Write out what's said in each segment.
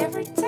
every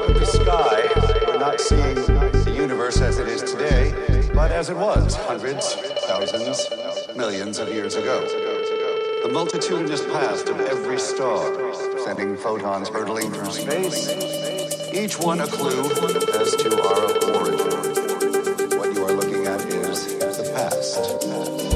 Up the sky, we're not seeing the universe as it is today, but as it was hundreds, thousands, millions of years ago. The multitudinous past of every star, sending photons hurtling through space, each one a clue as to our origin. What you are looking at is the past.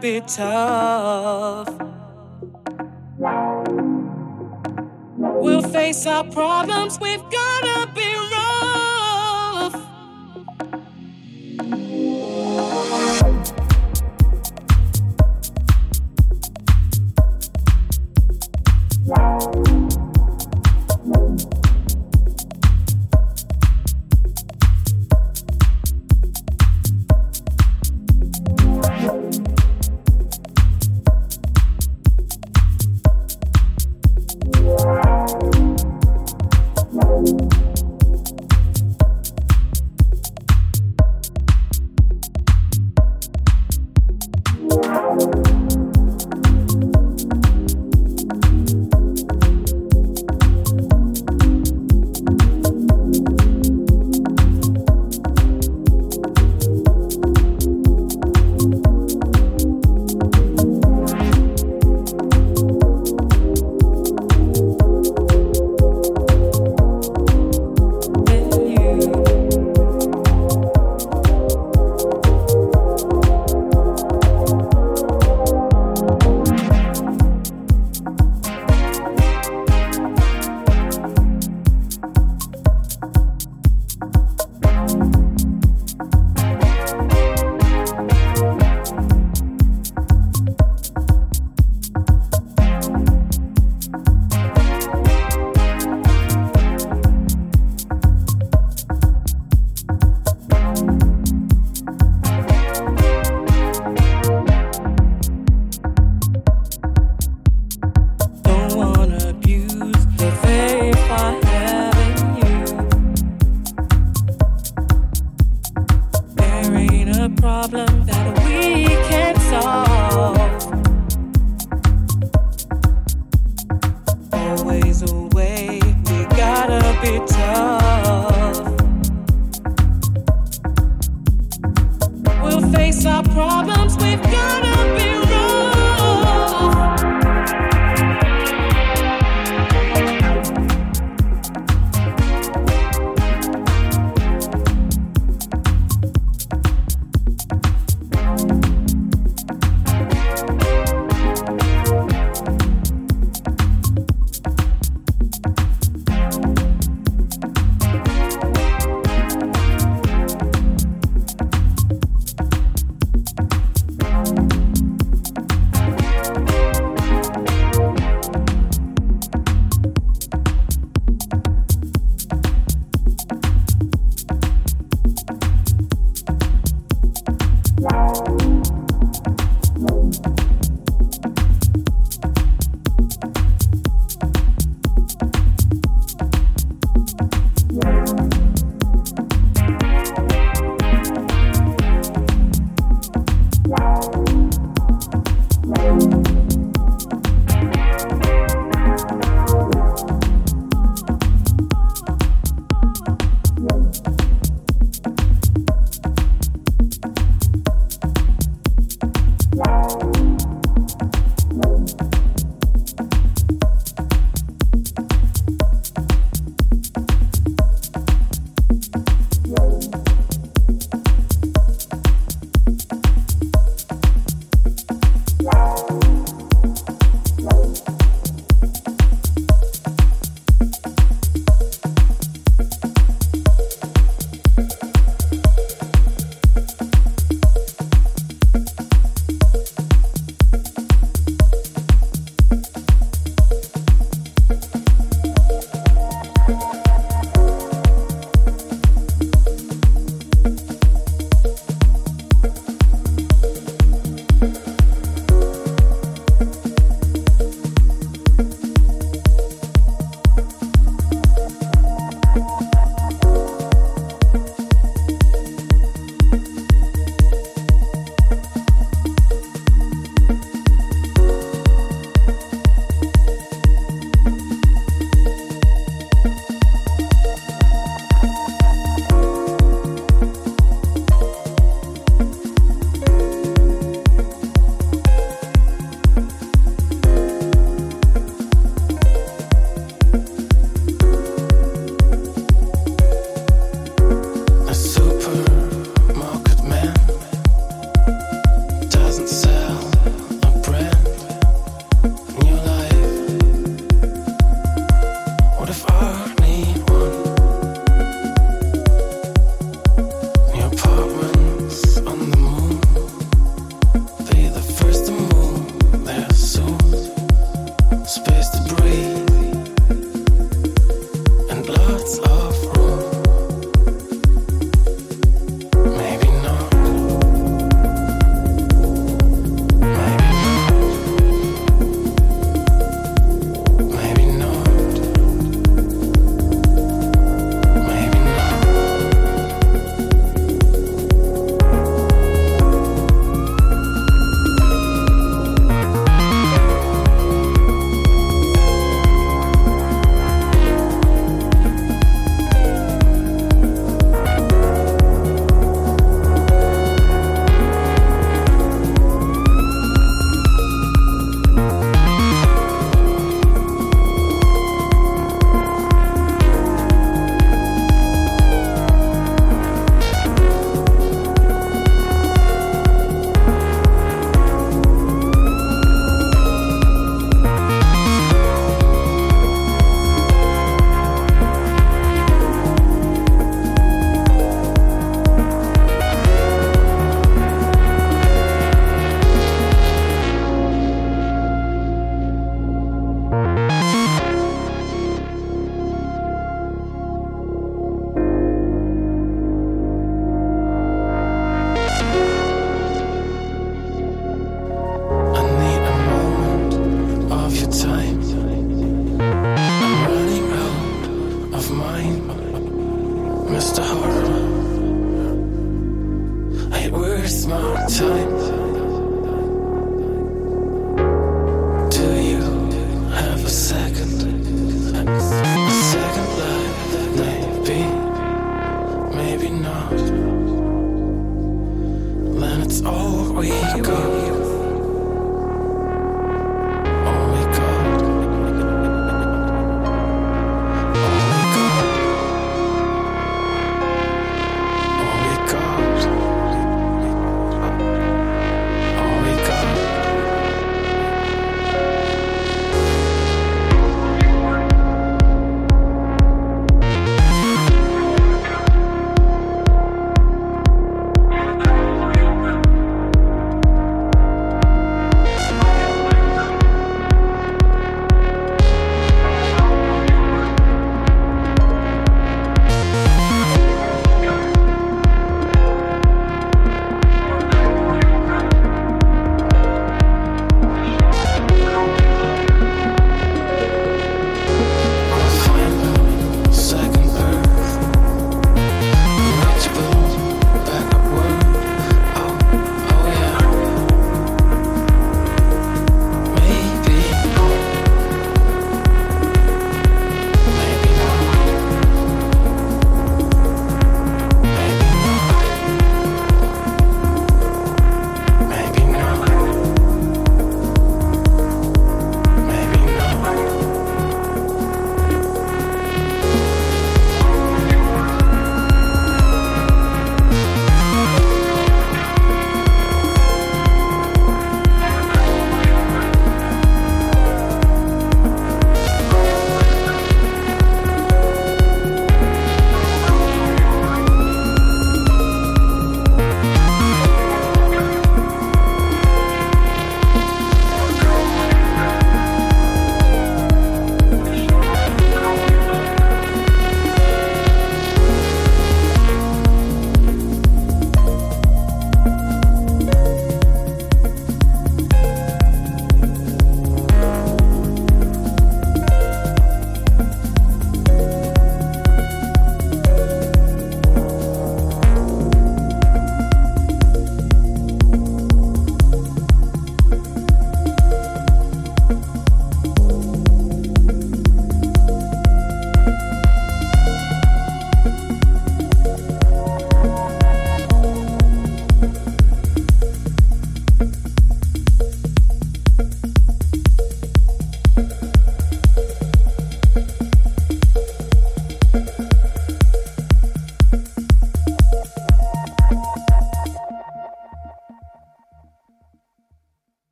Be tough. We'll face our problems, we've gotta